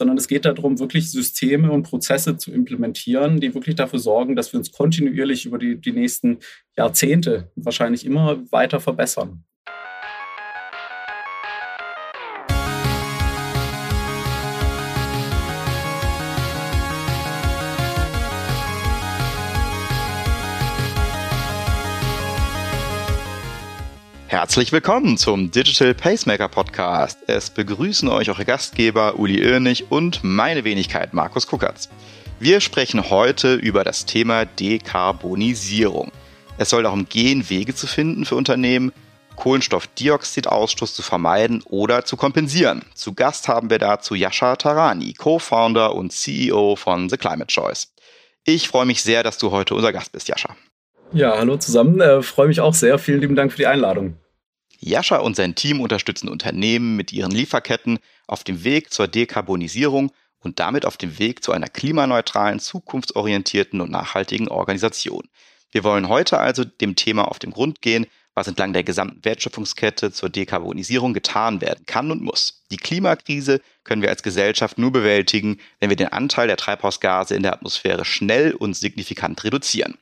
sondern es geht darum, wirklich Systeme und Prozesse zu implementieren, die wirklich dafür sorgen, dass wir uns kontinuierlich über die, die nächsten Jahrzehnte wahrscheinlich immer weiter verbessern. Herzlich willkommen zum Digital Pacemaker Podcast. Es begrüßen euch eure Gastgeber Uli Irnig und meine Wenigkeit Markus Kuckertz. Wir sprechen heute über das Thema Dekarbonisierung. Es soll darum gehen, Wege zu finden für Unternehmen, Kohlenstoffdioxidausstoß zu vermeiden oder zu kompensieren. Zu Gast haben wir dazu Yasha Tarani, Co-Founder und CEO von The Climate Choice. Ich freue mich sehr, dass du heute unser Gast bist, Yasha. Ja, hallo zusammen. Äh, freue mich auch sehr. Vielen lieben Dank für die Einladung. Jascha und sein Team unterstützen Unternehmen mit ihren Lieferketten auf dem Weg zur Dekarbonisierung und damit auf dem Weg zu einer klimaneutralen, zukunftsorientierten und nachhaltigen Organisation. Wir wollen heute also dem Thema auf den Grund gehen, was entlang der gesamten Wertschöpfungskette zur Dekarbonisierung getan werden kann und muss. Die Klimakrise können wir als Gesellschaft nur bewältigen, wenn wir den Anteil der Treibhausgase in der Atmosphäre schnell und signifikant reduzieren.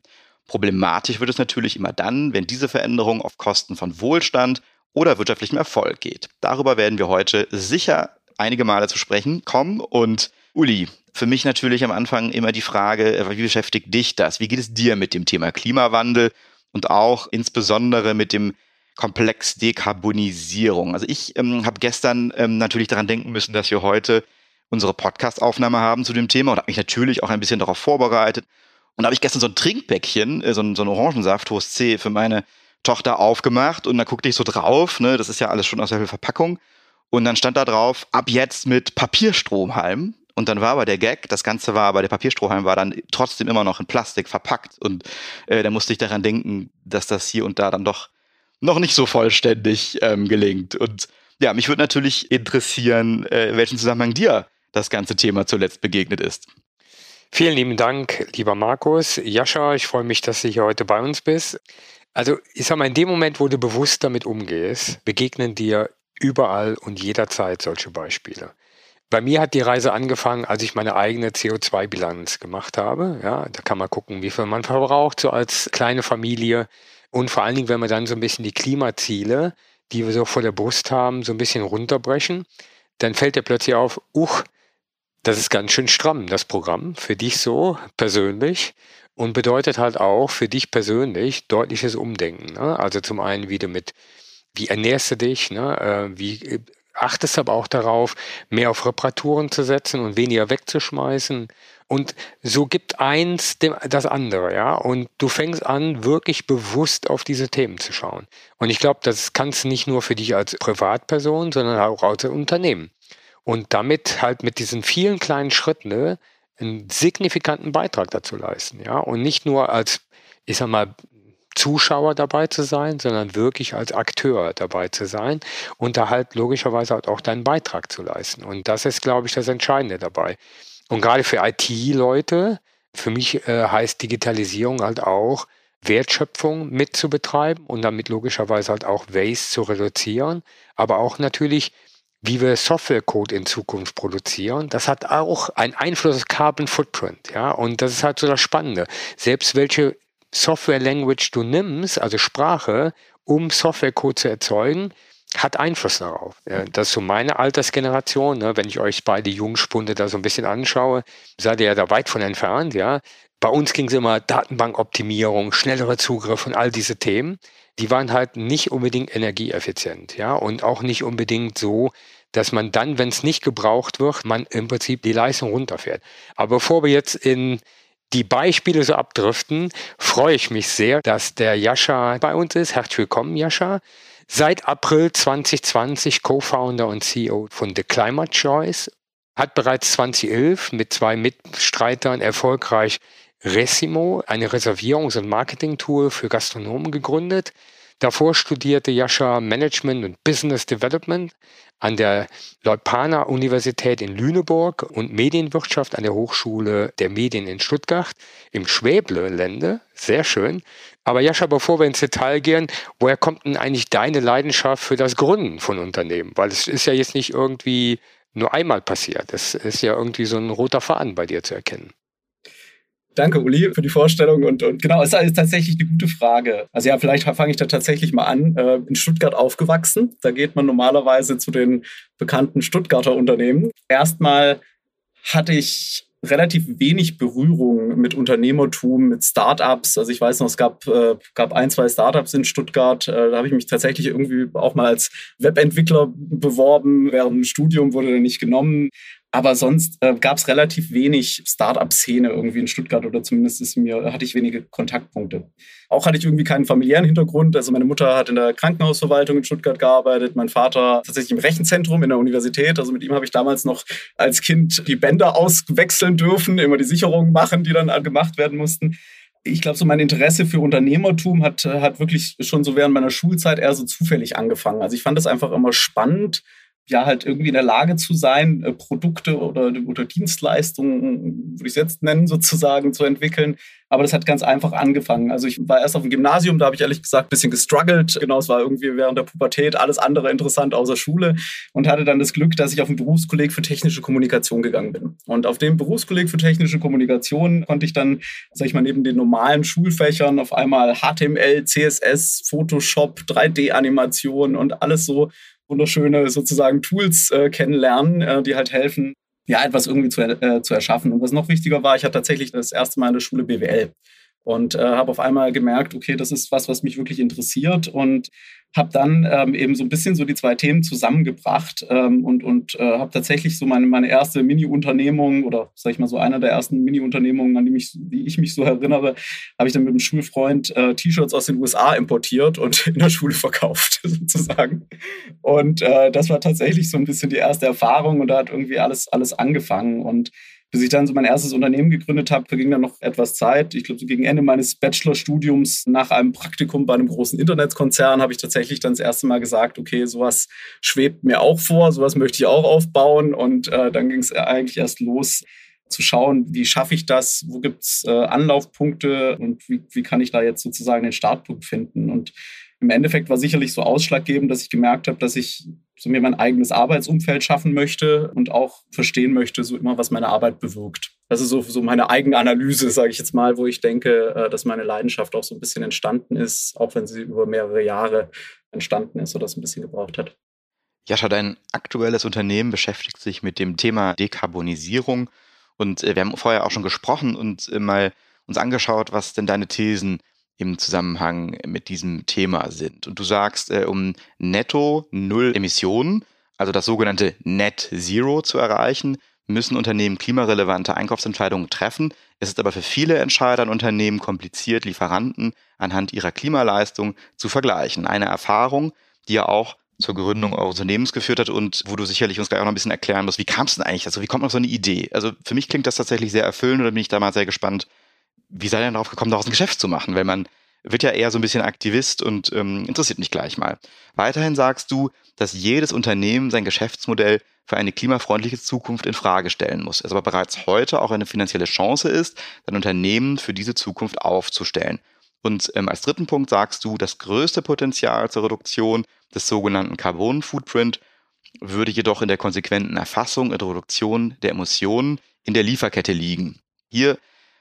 Problematisch wird es natürlich immer dann, wenn diese Veränderung auf Kosten von Wohlstand oder wirtschaftlichem Erfolg geht. Darüber werden wir heute sicher einige Male zu sprechen kommen. Und Uli, für mich natürlich am Anfang immer die Frage, äh, wie beschäftigt dich das? Wie geht es dir mit dem Thema Klimawandel und auch insbesondere mit dem Komplex Dekarbonisierung? Also ich ähm, habe gestern ähm, natürlich daran denken müssen, dass wir heute unsere Podcast-Aufnahme haben zu dem Thema und habe mich natürlich auch ein bisschen darauf vorbereitet und da habe ich gestern so ein Trinkbäckchen, äh, so ein, so ein Orangensaft, Toast C, für meine Tochter aufgemacht und da guckte ich so drauf, ne, das ist ja alles schon aus der Verpackung. Und dann stand da drauf, ab jetzt mit Papierstromhalm. Und dann war aber der Gag, das Ganze war aber, der Papierstrohhalm war dann trotzdem immer noch in Plastik verpackt. Und äh, da musste ich daran denken, dass das hier und da dann doch noch nicht so vollständig ähm, gelingt. Und ja, mich würde natürlich interessieren, äh, welchen Zusammenhang dir das ganze Thema zuletzt begegnet ist. Vielen lieben Dank, lieber Markus. Jascha, ich freue mich, dass du hier heute bei uns bist. Also, ich sag mal, in dem Moment, wo du bewusst damit umgehst, begegnen dir überall und jederzeit solche Beispiele. Bei mir hat die Reise angefangen, als ich meine eigene CO2-Bilanz gemacht habe. Ja, da kann man gucken, wie viel man verbraucht, so als kleine Familie. Und vor allen Dingen, wenn wir dann so ein bisschen die Klimaziele, die wir so vor der Brust haben, so ein bisschen runterbrechen, dann fällt dir plötzlich auf, uch, das ist ganz schön stramm, das Programm, für dich so persönlich und bedeutet halt auch für dich persönlich deutliches Umdenken. Ne? Also zum einen wieder mit, wie ernährst du dich, ne? Äh, wie äh, achtest du aber auch darauf, mehr auf Reparaturen zu setzen und weniger wegzuschmeißen. Und so gibt eins dem, das andere, ja. Und du fängst an, wirklich bewusst auf diese Themen zu schauen. Und ich glaube, das kannst du nicht nur für dich als Privatperson, sondern auch als Unternehmen und damit halt mit diesen vielen kleinen Schritten ne, einen signifikanten Beitrag dazu leisten, ja, und nicht nur als, ich sag mal, Zuschauer dabei zu sein, sondern wirklich als Akteur dabei zu sein und da halt logischerweise halt auch deinen Beitrag zu leisten. Und das ist, glaube ich, das Entscheidende dabei. Und gerade für IT-Leute, für mich äh, heißt Digitalisierung halt auch, Wertschöpfung mit zu betreiben und damit logischerweise halt auch Waste zu reduzieren, aber auch natürlich wie wir Softwarecode in Zukunft produzieren, das hat auch einen Einfluss auf Carbon Footprint, ja, und das ist halt so das Spannende. Selbst welche Software Language du nimmst, also Sprache, um Softwarecode zu erzeugen, hat Einfluss darauf. Ja, das ist so meine Altersgeneration. Ne? Wenn ich euch beide Jungspunde da so ein bisschen anschaue, seid ihr ja da weit von entfernt. Ja? Bei uns ging es immer Datenbankoptimierung, schnellere Zugriff und all diese Themen die waren halt nicht unbedingt energieeffizient, ja, und auch nicht unbedingt so, dass man dann, wenn es nicht gebraucht wird, man im Prinzip die Leistung runterfährt. Aber bevor wir jetzt in die Beispiele so abdriften, freue ich mich sehr, dass der Jascha bei uns ist. Herzlich willkommen, Jascha. Seit April 2020 Co-Founder und CEO von The Climate Choice, hat bereits 2011 mit zwei Mitstreitern erfolgreich Resimo, eine Reservierungs- und Marketing-Tool für Gastronomen gegründet. Davor studierte Jascha Management und Business Development an der Leuphana Universität in Lüneburg und Medienwirtschaft an der Hochschule der Medien in Stuttgart im Schwäble-Lände. Sehr schön. Aber Jascha, bevor wir ins Detail gehen, woher kommt denn eigentlich deine Leidenschaft für das Gründen von Unternehmen? Weil es ist ja jetzt nicht irgendwie nur einmal passiert. Das ist ja irgendwie so ein roter Faden bei dir zu erkennen. Danke, Uli, für die Vorstellung. Und, und genau, es ist tatsächlich eine gute Frage. Also ja, vielleicht fange ich da tatsächlich mal an. Äh, in Stuttgart aufgewachsen. Da geht man normalerweise zu den bekannten Stuttgarter Unternehmen. Erstmal hatte ich relativ wenig Berührung mit Unternehmertum, mit Startups. Also ich weiß noch, es gab, äh, gab ein, zwei Startups in Stuttgart. Äh, da habe ich mich tatsächlich irgendwie auch mal als Webentwickler beworben. Während dem Studium wurde er nicht genommen. Aber sonst äh, gab es relativ wenig Start-up-Szene irgendwie in Stuttgart oder zumindest ist mir, hatte ich wenige Kontaktpunkte. Auch hatte ich irgendwie keinen familiären Hintergrund. Also meine Mutter hat in der Krankenhausverwaltung in Stuttgart gearbeitet, mein Vater tatsächlich im Rechenzentrum in der Universität. Also mit ihm habe ich damals noch als Kind die Bänder auswechseln dürfen, immer die Sicherungen machen, die dann gemacht werden mussten ich glaube, so mein Interesse für Unternehmertum hat, hat wirklich schon so während meiner Schulzeit eher so zufällig angefangen. Also ich fand das einfach immer spannend, ja halt irgendwie in der Lage zu sein, äh, Produkte oder, oder Dienstleistungen, würde ich es jetzt nennen, sozusagen zu entwickeln. Aber das hat ganz einfach angefangen. Also ich war erst auf dem Gymnasium, da habe ich ehrlich gesagt ein bisschen gestruggelt. Genau, es war irgendwie während der Pubertät alles andere interessant außer Schule und hatte dann das Glück, dass ich auf ein Berufskolleg für technische Kommunikation gegangen bin. Und auf dem Berufskolleg für technische Kommunikation konnte ich dann, sag ich mal, neben den normalen Schulfächern auf einmal HTML, CSS, Photoshop, 3D-Animation und alles so wunderschöne sozusagen Tools äh, kennenlernen, äh, die halt helfen, ja, etwas irgendwie zu, äh, zu erschaffen. Und was noch wichtiger war, ich hatte tatsächlich das erste Mal in der Schule BWL und äh, habe auf einmal gemerkt, okay, das ist was, was mich wirklich interessiert und habe dann ähm, eben so ein bisschen so die zwei Themen zusammengebracht ähm, und, und äh, habe tatsächlich so meine, meine erste Mini-Unternehmung oder sag ich mal so einer der ersten Mini-Unternehmungen, an die, mich, die ich mich so erinnere, habe ich dann mit einem Schulfreund äh, T-Shirts aus den USA importiert und in der Schule verkauft sozusagen. Und äh, das war tatsächlich so ein bisschen die erste Erfahrung und da hat irgendwie alles, alles angefangen und bis ich dann so mein erstes Unternehmen gegründet habe, verging dann noch etwas Zeit. Ich glaube, so gegen Ende meines Bachelorstudiums nach einem Praktikum bei einem großen Internetkonzern habe ich tatsächlich dann das erste Mal gesagt, okay, sowas schwebt mir auch vor, sowas möchte ich auch aufbauen. Und äh, dann ging es eigentlich erst los, zu schauen, wie schaffe ich das, wo gibt es äh, Anlaufpunkte und wie, wie kann ich da jetzt sozusagen den Startpunkt finden. Und im Endeffekt war sicherlich so ausschlaggebend, dass ich gemerkt habe, dass ich so mir mein eigenes Arbeitsumfeld schaffen möchte und auch verstehen möchte, so immer, was meine Arbeit bewirkt. Das ist so, so meine Eigenanalyse, sage ich jetzt mal, wo ich denke, äh, dass meine Leidenschaft auch so ein bisschen entstanden ist, auch wenn sie über mehrere Jahre entstanden ist oder es ein bisschen gebraucht hat. Jascha, dein aktuelles Unternehmen beschäftigt sich mit dem Thema Dekarbonisierung und äh, wir haben vorher auch schon gesprochen und äh, mal uns angeschaut, was denn deine Thesen im Zusammenhang mit diesem Thema sind. Und du sagst, äh, um netto null Emissionen, also das sogenannte Net Zero zu erreichen, müssen Unternehmen klimarelevante Einkaufsentscheidungen treffen. Es ist aber für viele Entscheider und Unternehmen kompliziert, Lieferanten anhand ihrer Klimaleistung zu vergleichen. Eine Erfahrung, die ja auch zur Gründung eures Unternehmens geführt hat und wo du sicherlich uns gleich auch noch ein bisschen erklären musst, wie kam es denn eigentlich? Also wie kommt noch so eine Idee? Also für mich klingt das tatsächlich sehr erfüllend und da bin ich da mal sehr gespannt, wie ihr denn darauf gekommen, daraus ein Geschäft zu machen? Weil man wird ja eher so ein bisschen Aktivist und ähm, interessiert mich gleich mal. Weiterhin sagst du, dass jedes Unternehmen sein Geschäftsmodell für eine klimafreundliche Zukunft in Frage stellen muss. Es aber bereits heute auch eine finanzielle Chance ist, sein Unternehmen für diese Zukunft aufzustellen. Und ähm, als dritten Punkt sagst du, das größte Potenzial zur Reduktion des sogenannten Carbon Footprint würde jedoch in der konsequenten Erfassung und Reduktion der Emissionen in der Lieferkette liegen. Hier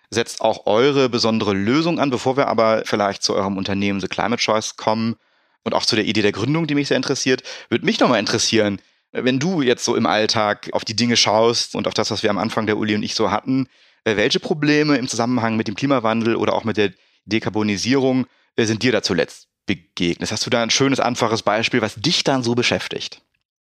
setzt auch eure besondere Lösung an. Bevor wir aber vielleicht zu eurem Unternehmen The Climate Choice kommen und auch zu der Idee der Gründung, die mich sehr interessiert, würde mich nochmal interessieren, wenn du jetzt so im Alltag auf die Dinge schaust und auf das, was wir am Anfang der Uli und ich so hatten, äh, welche Probleme im Zusammenhang mit dem Klimawandel oder auch mit der Dekarbonisierung äh, sind dir da zuletzt begegnet? Hast du da ein schönes, einfaches Beispiel, was dich dann so beschäftigt?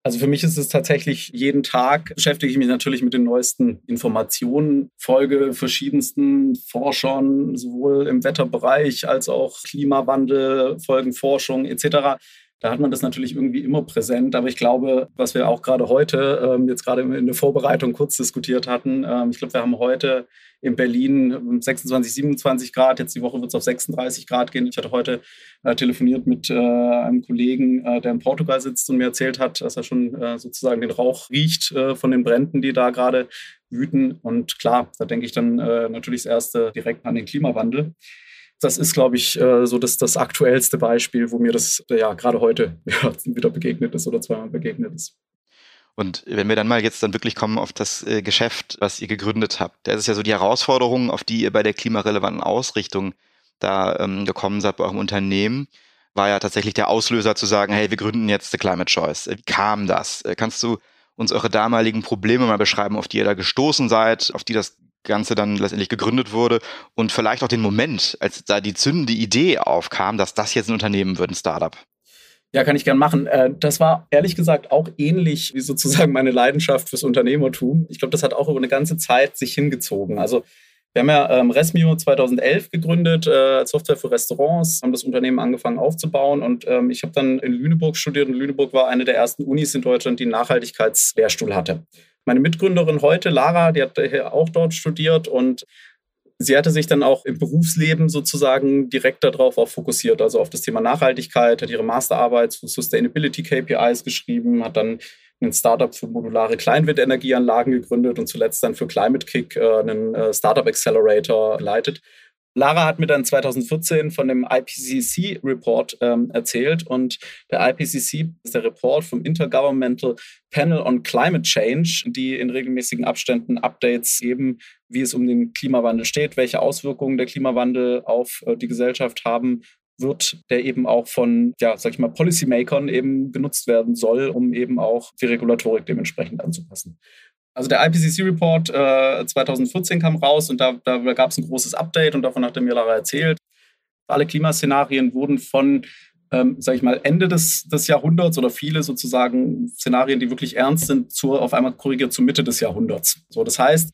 Also für mich ist es tatsächlich jeden Tag beschäftige ich mich natürlich mit den neuesten Informationen, folge verschiedensten Forschern, sowohl im Wetterbereich als auch Klimawandel, Folgenforschung etc. Da hat man das natürlich irgendwie immer präsent. Aber ich glaube, was wir auch gerade heute, ähm, jetzt gerade in der Vorbereitung kurz diskutiert hatten, ähm, ich glaube, wir haben heute in Berlin 26, 27 Grad. Jetzt die Woche wird es auf 36 Grad gehen. Ich hatte heute äh, telefoniert mit äh, einem Kollegen, äh, der in Portugal sitzt und mir erzählt hat, dass er schon sozusagen den Rauch riecht von den Bränden, die da gerade wüten. Und klar, da denke ich dann natürlich das erste direkt an den Klimawandel das ist, glaube ich, äh, so das, das aktuellste Beispiel, wo mir das ja gerade heute ja, wieder begegnet ist oder zweimal begegnet ist. Und wenn wir dann mal jetzt dann wirklich kommen auf das äh, Geschäft, was ihr gegründet habt, da ist ja so die Herausforderung, auf die ihr bei der klimarelevanten Ausrichtung da ähm, gekommen seid bei eurem Unternehmen, war ja tatsächlich der Auslöser zu sagen, hey, wir gründen jetzt The Climate Choice. Wie kam das? Äh, kannst du uns eure damaligen Probleme mal beschreiben, auf die ihr da gestoßen seid, auf die das Ganze dann letztendlich gegründet wurde und vielleicht auch den Moment, als da die zündende Idee aufkam, dass das jetzt ein Unternehmen wird, ein Startup? Ja, kann ich gern machen. Äh, das war ehrlich gesagt auch ähnlich wie sozusagen meine Leidenschaft fürs Unternehmertum. Ich glaube, das hat auch über eine ganze Zeit sich hingezogen. Also wir haben ja ähm, Resmio 2011 gegründet, äh, Software für Restaurants, haben das Unternehmen angefangen aufzubauen und ähm, ich habe dann in Lüneburg studiert und Lüneburg war eine der ersten Unis in Deutschland, die einen Nachhaltigkeitslehrstuhl hatte. Meine Mitgründerin heute, Lara, die hat auch dort studiert und Sie hatte sich dann auch im Berufsleben sozusagen direkt darauf auch fokussiert, also auf das Thema Nachhaltigkeit, hat ihre Masterarbeit zu Sustainability KPIs geschrieben, hat dann ein Startup für modulare Kleinwindenergieanlagen gegründet und zuletzt dann für Climate Kick äh, einen äh, Startup Accelerator geleitet. Lara hat mir dann 2014 von dem IPCC-Report ähm, erzählt und der IPCC ist der Report vom Intergovernmental Panel on Climate Change, die in regelmäßigen Abständen Updates geben, wie es um den Klimawandel steht, welche Auswirkungen der Klimawandel auf äh, die Gesellschaft haben wird, der eben auch von, ja, sag ich mal, Policymakern eben genutzt werden soll, um eben auch die Regulatorik dementsprechend anzupassen. Also der IPCC-Report äh, 2014 kam raus und da, da gab es ein großes Update und davon hat der mir Lara erzählt. Alle Klimaszenarien wurden von, ähm, sage ich mal, Ende des, des Jahrhunderts oder viele sozusagen Szenarien, die wirklich ernst sind, zur, auf einmal korrigiert zur Mitte des Jahrhunderts. So, das heißt,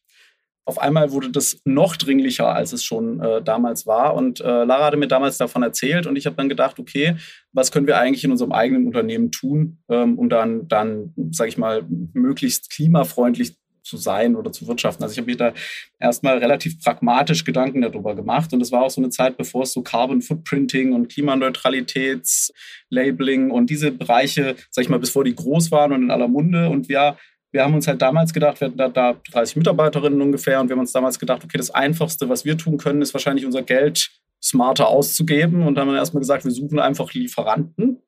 auf einmal wurde das noch dringlicher, als es schon äh, damals war. Und äh, Lara hatte mir damals davon erzählt und ich habe dann gedacht, okay, was können wir eigentlich in unserem eigenen Unternehmen tun, ähm, um dann, dann sage ich mal, möglichst klimafreundlich zu sein oder zu wirtschaften. Also ich habe mir da erstmal relativ pragmatisch Gedanken darüber gemacht und es war auch so eine Zeit, bevor es so Carbon Footprinting und Klimaneutralitätslabeling und diese Bereiche, sag ich mal, bevor die groß waren und in aller Munde und wir wir haben uns halt damals gedacht, wir hatten da, da 30 Mitarbeiterinnen ungefähr und wir haben uns damals gedacht, okay, das Einfachste, was wir tun können, ist wahrscheinlich unser Geld smarter auszugeben. Und dann haben wir erstmal gesagt, wir suchen einfach Lieferanten,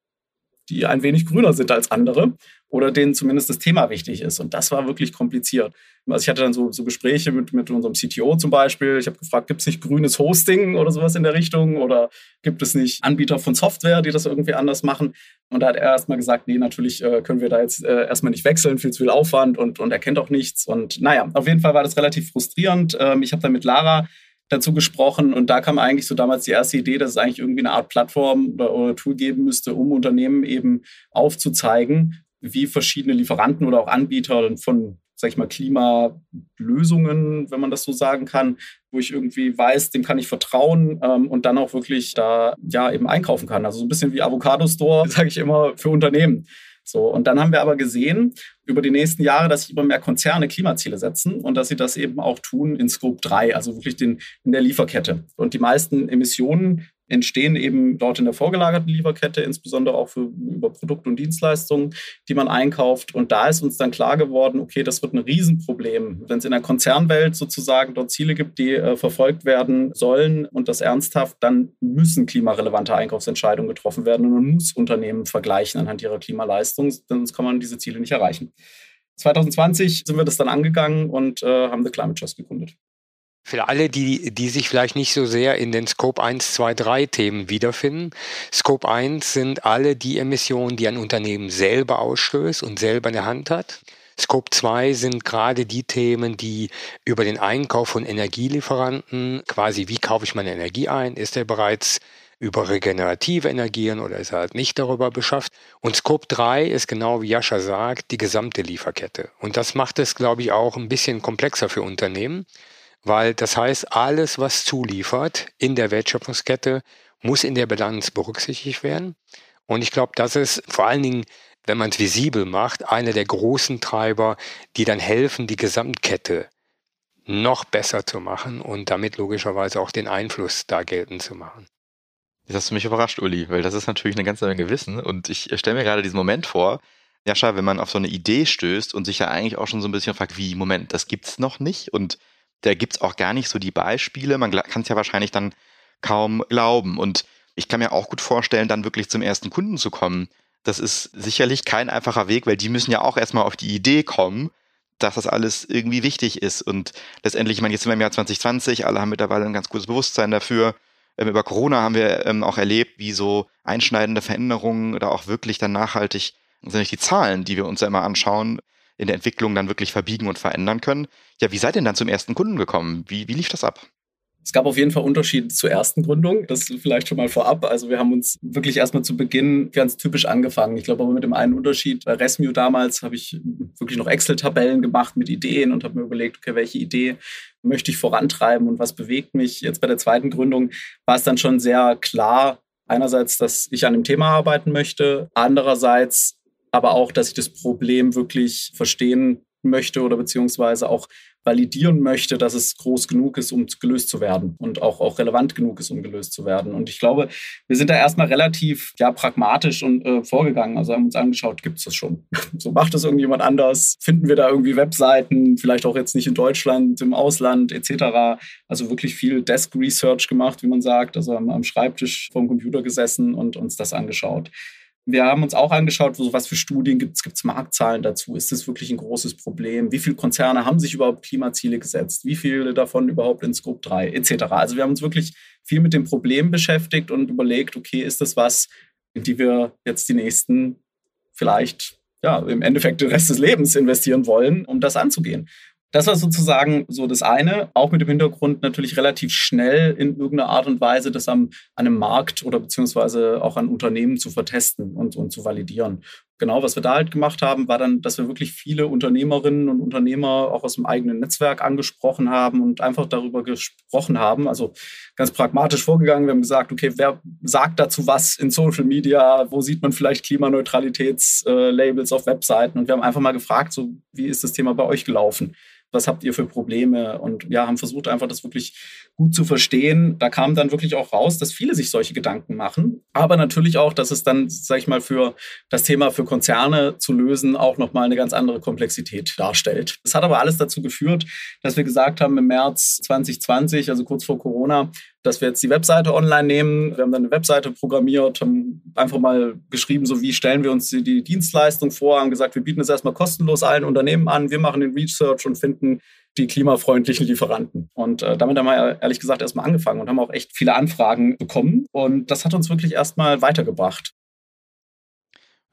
die ein wenig grüner sind als andere oder denen zumindest das Thema wichtig ist. Und das war wirklich kompliziert. Also ich hatte dann so, so Gespräche mit, mit unserem CTO zum Beispiel. Ich habe gefragt, gibt es nicht grünes Hosting oder sowas in der Richtung? Oder gibt es nicht Anbieter von Software, die das irgendwie anders machen? Und da hat er erstmal gesagt, nee, natürlich äh, können wir da jetzt äh, erstmal nicht wechseln, viel zu viel Aufwand und, und er kennt auch nichts. Und naja, auf jeden Fall war das relativ frustrierend. Ähm, ich habe dann mit Lara dazu gesprochen und da kam eigentlich so damals die erste Idee, dass es eigentlich irgendwie eine Art Plattform oder, oder Tool geben müsste, um Unternehmen eben aufzuzeigen, wie verschiedene Lieferanten oder auch Anbieter von, sag ich mal, Klimalösungen, wenn man das so sagen kann, wo ich irgendwie weiß, dem kann ich vertrauen ähm, und dann auch wirklich da ja eben einkaufen kann. Also so ein bisschen wie Avocado Store, sage ich immer, für Unternehmen. So, und dann haben wir aber gesehen über die nächsten Jahre, dass sich immer mehr Konzerne Klimaziele setzen und dass sie das eben auch tun in Scope 3, also wirklich den, in der Lieferkette. Und die meisten Emissionen entstehen eben dort in der vorgelagerten Lieferkette, insbesondere auch für, über Produkte und Dienstleistungen, die man einkauft. Und da ist uns dann klar geworden, okay, das wird ein Riesenproblem. Wenn es in der Konzernwelt sozusagen dort Ziele gibt, die äh, verfolgt werden sollen und das ernsthaft, dann müssen klimarelevante Einkaufsentscheidungen getroffen werden und man muss Unternehmen vergleichen anhand ihrer Klimaleistung, sonst kann man diese Ziele nicht erreichen. 2020 sind wir das dann angegangen und äh, haben The Climate Trust gegründet. Für alle, die, die sich vielleicht nicht so sehr in den Scope 1, 2, 3 Themen wiederfinden. Scope 1 sind alle die Emissionen, die ein Unternehmen selber ausstößt und selber in der Hand hat. Scope 2 sind gerade die Themen, die über den Einkauf von Energielieferanten, quasi wie kaufe ich meine Energie ein, ist er bereits über regenerative Energien oder ist er halt nicht darüber beschafft. Und Scope 3 ist genau wie Jascha sagt, die gesamte Lieferkette. Und das macht es, glaube ich, auch ein bisschen komplexer für Unternehmen weil das heißt, alles, was zuliefert in der Wertschöpfungskette, muss in der Bilanz berücksichtigt werden. Und ich glaube, das ist vor allen Dingen, wenn man es visibel macht, einer der großen Treiber, die dann helfen, die Gesamtkette noch besser zu machen und damit logischerweise auch den Einfluss da geltend zu machen. Jetzt hast du mich überrascht, Uli, weil das ist natürlich eine ganze Menge Wissen und ich stelle mir gerade diesen Moment vor, Jascha, wenn man auf so eine Idee stößt und sich ja eigentlich auch schon so ein bisschen fragt, wie, Moment, das gibt's noch nicht und da gibt es auch gar nicht so die Beispiele. Man kann es ja wahrscheinlich dann kaum glauben. Und ich kann mir auch gut vorstellen, dann wirklich zum ersten Kunden zu kommen, Das ist sicherlich kein einfacher Weg, weil die müssen ja auch erstmal auf die Idee kommen, dass das alles irgendwie wichtig ist. Und letztendlich, ich meine, jetzt sind wir im Jahr 2020, alle haben mittlerweile ein ganz gutes Bewusstsein dafür. Ähm, über Corona haben wir ähm, auch erlebt, wie so einschneidende Veränderungen da auch wirklich dann nachhaltig, sind nicht die Zahlen, die wir uns ja immer anschauen, in der Entwicklung dann wirklich verbiegen und verändern können. Ja, wie seid ihr denn dann zum ersten Kunden gekommen? Wie, wie lief das ab? Es gab auf jeden Fall Unterschiede zur ersten Gründung. Das vielleicht schon mal vorab. Also wir haben uns wirklich erstmal zu Beginn ganz typisch angefangen. Ich glaube aber mit dem einen Unterschied. Bei Resmue damals habe ich wirklich noch Excel-Tabellen gemacht mit Ideen und habe mir überlegt, okay, welche Idee möchte ich vorantreiben und was bewegt mich. Jetzt bei der zweiten Gründung war es dann schon sehr klar, einerseits, dass ich an dem Thema arbeiten möchte, andererseits aber auch, dass ich das Problem wirklich verstehen möchte oder beziehungsweise auch validieren möchte, dass es groß genug ist, um gelöst zu werden und auch, auch relevant genug ist, um gelöst zu werden. Und ich glaube, wir sind da erstmal relativ ja, pragmatisch und äh, vorgegangen. Also haben uns angeschaut, gibt es das schon? so macht das irgendjemand anders? Finden wir da irgendwie Webseiten, vielleicht auch jetzt nicht in Deutschland, im Ausland etc. Also wirklich viel Desk Research gemacht, wie man sagt, also am, am Schreibtisch vor dem Computer gesessen und uns das angeschaut. Wir haben uns auch angeschaut, was für Studien gibt es, gibt es Marktzahlen dazu? Ist das wirklich ein großes Problem? Wie viele Konzerne haben sich überhaupt Klimaziele gesetzt? Wie viele davon überhaupt in Scope 3 etc.? Also wir haben uns wirklich viel mit dem Problem beschäftigt und überlegt, okay, ist das was, in die wir jetzt die nächsten vielleicht ja, im Endeffekt den Rest des Lebens investieren wollen, um das anzugehen. Das war sozusagen so das eine, auch mit dem Hintergrund natürlich relativ schnell in irgendeiner Art und Weise das am, an einem Markt oder beziehungsweise auch an Unternehmen zu vertesten und, und zu validieren. Genau, was wir da halt gemacht haben, war dann, dass wir wirklich viele Unternehmerinnen und Unternehmer auch aus dem eigenen Netzwerk angesprochen haben und einfach darüber gesprochen haben. Also ganz pragmatisch vorgegangen. Wir haben gesagt, okay, wer sagt dazu was in Social Media? Wo sieht man vielleicht Klimaneutralitätslabels auf Webseiten? Und wir haben einfach mal gefragt, so, wie ist das Thema bei euch gelaufen? Was habt ihr für Probleme? Und ja, haben versucht einfach das wirklich gut zu verstehen. Da kam dann wirklich auch raus, dass viele sich solche Gedanken machen, aber natürlich auch, dass es dann, sag ich mal, für das Thema für Konzerne zu lösen auch nochmal eine ganz andere Komplexität darstellt. Das hat aber alles dazu geführt, dass wir gesagt haben, im März 2020, also kurz vor Corona, dass wir jetzt die Webseite online nehmen. Wir haben dann eine Webseite programmiert, haben einfach mal geschrieben, so wie stellen wir uns die, Dienstleistung vor, haben gesagt, wir bieten es erstmal kostenlos allen Unternehmen an, wir machen den Research und finden die klimafreundlichen Lieferanten. Und äh, damit haben wir ehrlich gesagt erstmal angefangen und haben auch echt viele Anfragen bekommen. Und das hat uns wirklich erstmal weitergebracht.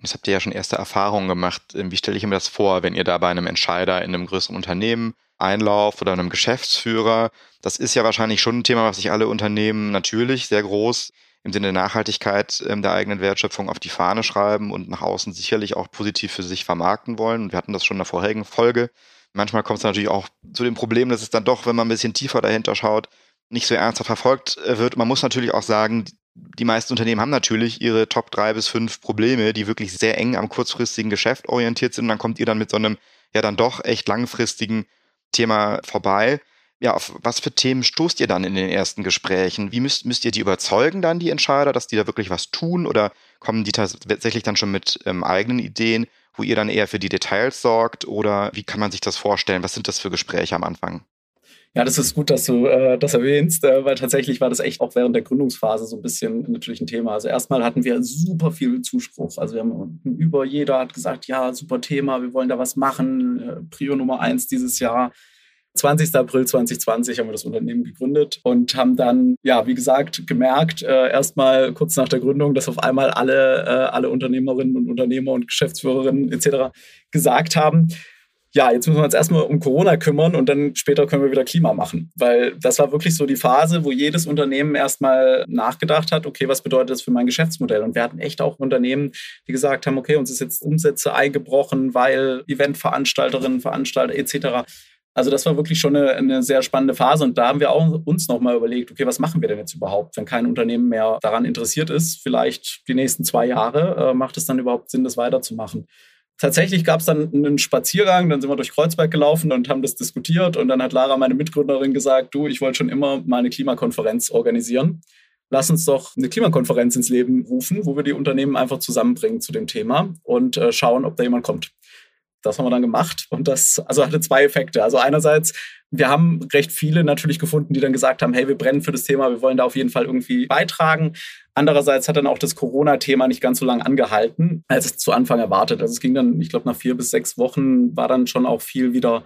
Jetzt habt ihr ja schon erste Erfahrungen gemacht. Wie stelle ich mir das vor, wenn ihr da bei einem Entscheider in einem größeren Unternehmen Einlauf oder einem Geschäftsführer. Das ist ja wahrscheinlich schon ein Thema, was sich alle Unternehmen natürlich sehr groß im Sinne der Nachhaltigkeit ähm, der eigenen Wertschöpfung auf die Fahne schreiben und nach außen sicherlich auch positiv für sich vermarkten wollen. Wir hatten das schon in der vorherigen Folge. Manchmal kommt es natürlich auch zu dem Problem, dass es dann doch, wenn man ein bisschen tiefer dahinter schaut, nicht so ernsthaft verfolgt äh, wird. Man muss natürlich auch sagen, die meisten Unternehmen haben natürlich ihre Top drei bis fünf Probleme, die wirklich sehr eng am kurzfristigen Geschäft orientiert sind. Und dann kommt ihr dann mit so einem ja dann doch echt langfristigen Thema vorbei. Ja, auf was für Themen stoßt ihr dann in den ersten Gesprächen? Wie müsst, müsst ihr die überzeugen dann, die Entscheider, dass die da wirklich was tun? Oder kommen die tatsächlich dann schon mit ähm, eigenen Ideen, wo ihr dann eher für die Details sorgt? Oder wie kann man sich das vorstellen? Was sind das für Gespräche am Anfang? Ja, das ist gut, dass du äh, das erwähnst, äh, weil tatsächlich war das echt auch während der Gründungsphase so ein bisschen natürlich ein Thema. Also erstmal hatten wir super viel Zuspruch. Also wir haben über jeder hat gesagt, ja, super Thema, wir wollen da was machen. Äh, Prio Nummer eins dieses Jahr. 20. April 2020 haben wir das Unternehmen gegründet und haben dann, ja, wie gesagt, gemerkt, äh, erstmal kurz nach der Gründung, dass auf einmal alle, äh, alle Unternehmerinnen und Unternehmer und Geschäftsführerinnen etc. gesagt haben, ja, jetzt müssen wir uns erstmal um Corona kümmern und dann später können wir wieder Klima machen. Weil das war wirklich so die Phase, wo jedes Unternehmen erstmal nachgedacht hat, okay, was bedeutet das für mein Geschäftsmodell? Und wir hatten echt auch Unternehmen, die gesagt haben, okay, uns ist jetzt Umsätze eingebrochen, weil Eventveranstalterinnen, Veranstalter etc. Also das war wirklich schon eine, eine, sehr spannende Phase und da haben wir auch uns nochmal überlegt, okay, was machen wir denn jetzt überhaupt, wenn kein Unternehmen mehr daran interessiert ist, vielleicht die nächsten zwei Jahre, äh, macht es dann überhaupt Sinn, das weiterzumachen? Tatsächlich gab es dann einen Spaziergang, dann sind wir durch Kreuzberg gelaufen und haben das diskutiert. Und dann hat Lara, meine Mitgründerin, gesagt, du, ich wollte schon immer mal eine Klimakonferenz organisieren. Lass uns doch eine Klimakonferenz ins Leben rufen, wo wir die Unternehmen einfach zusammenbringen zu dem Thema und äh, schauen, ob da jemand kommt. Das haben wir dann gemacht und das also hatte zwei Effekte. Also einerseits wir haben recht viele natürlich gefunden, die dann gesagt haben, hey, wir brennen für das Thema, wir wollen da auf jeden Fall irgendwie beitragen. Andererseits hat dann auch das Corona-Thema nicht ganz so lange angehalten, als es zu Anfang erwartet. Also es ging dann, ich glaube, nach vier bis sechs Wochen war dann schon auch viel wieder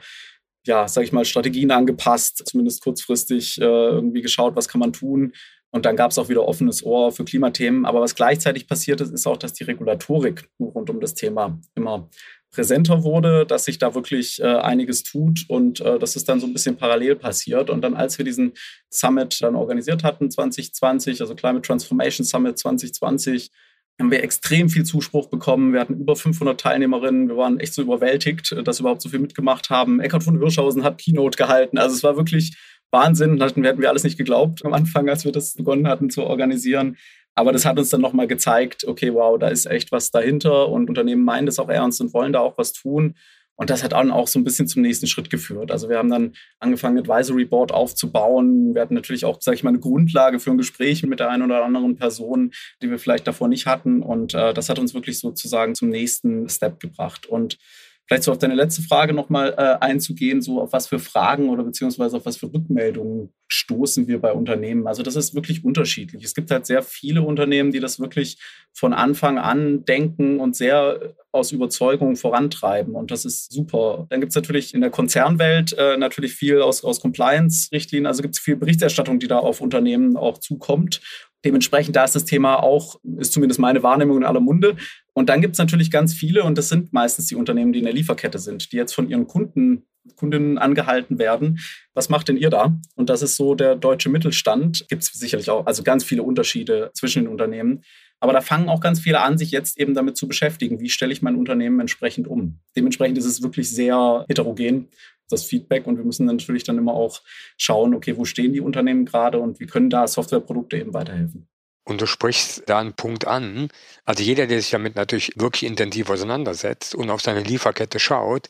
ja, sag ich mal, Strategien angepasst, zumindest kurzfristig äh, irgendwie geschaut, was kann man tun. Und dann gab es auch wieder offenes Ohr für Klimathemen. Aber was gleichzeitig passiert ist, ist auch, dass die Regulatorik rund um das Thema immer präsenter wurde, dass sich da wirklich äh, einiges tut und äh, dass es dann so ein bisschen parallel passiert. Und dann, als wir diesen Summit dann organisiert hatten, 2020, also Climate Transformation Summit 2020, haben wir extrem viel Zuspruch bekommen. Wir hatten über 500 Teilnehmerinnen. Wir waren echt so überwältigt, dass überhaupt so viel mitgemacht haben. Eckhard von Hirschhausen hat Keynote gehalten. Also es war wirklich Wahnsinn. Das hätten wir alles nicht geglaubt am Anfang, als wir das begonnen hatten zu organisieren. Aber das hat uns dann nochmal gezeigt, okay, wow, da ist echt was dahinter und Unternehmen meinen das auch ernst und wollen da auch was tun. Und das hat dann auch so ein bisschen zum nächsten Schritt geführt. Also wir haben dann angefangen, Advisory Board aufzubauen. Wir hatten natürlich auch, sage ich mal, eine Grundlage für ein Gespräch mit der einen oder anderen Person, die wir vielleicht davor nicht hatten. Und äh, das hat uns wirklich sozusagen zum nächsten Step gebracht. Und Vielleicht so auf deine letzte Frage nochmal äh, einzugehen, so auf was für Fragen oder beziehungsweise auf was für Rückmeldungen stoßen wir bei Unternehmen. Also das ist wirklich unterschiedlich. Es gibt halt sehr viele Unternehmen, die das wirklich von Anfang an denken und sehr aus Überzeugung vorantreiben. Und das ist super. Dann gibt es natürlich in der Konzernwelt äh, natürlich viel aus, aus Compliance-Richtlinien. Also gibt es viel Berichterstattung, die da auf Unternehmen auch zukommt. Dementsprechend, da ist das Thema auch, ist zumindest meine Wahrnehmung in aller Munde. Und dann gibt es natürlich ganz viele, und das sind meistens die Unternehmen, die in der Lieferkette sind, die jetzt von ihren Kunden, Kundinnen angehalten werden. Was macht denn ihr da? Und das ist so der deutsche Mittelstand. Gibt es sicherlich auch, also ganz viele Unterschiede zwischen den Unternehmen. Aber da fangen auch ganz viele an, sich jetzt eben damit zu beschäftigen. Wie stelle ich mein Unternehmen entsprechend um? Dementsprechend ist es wirklich sehr heterogen das Feedback und wir müssen natürlich dann immer auch schauen, okay, wo stehen die Unternehmen gerade und wie können da Softwareprodukte eben weiterhelfen. Und du sprichst da einen Punkt an. Also jeder, der sich damit natürlich wirklich intensiv auseinandersetzt und auf seine Lieferkette schaut,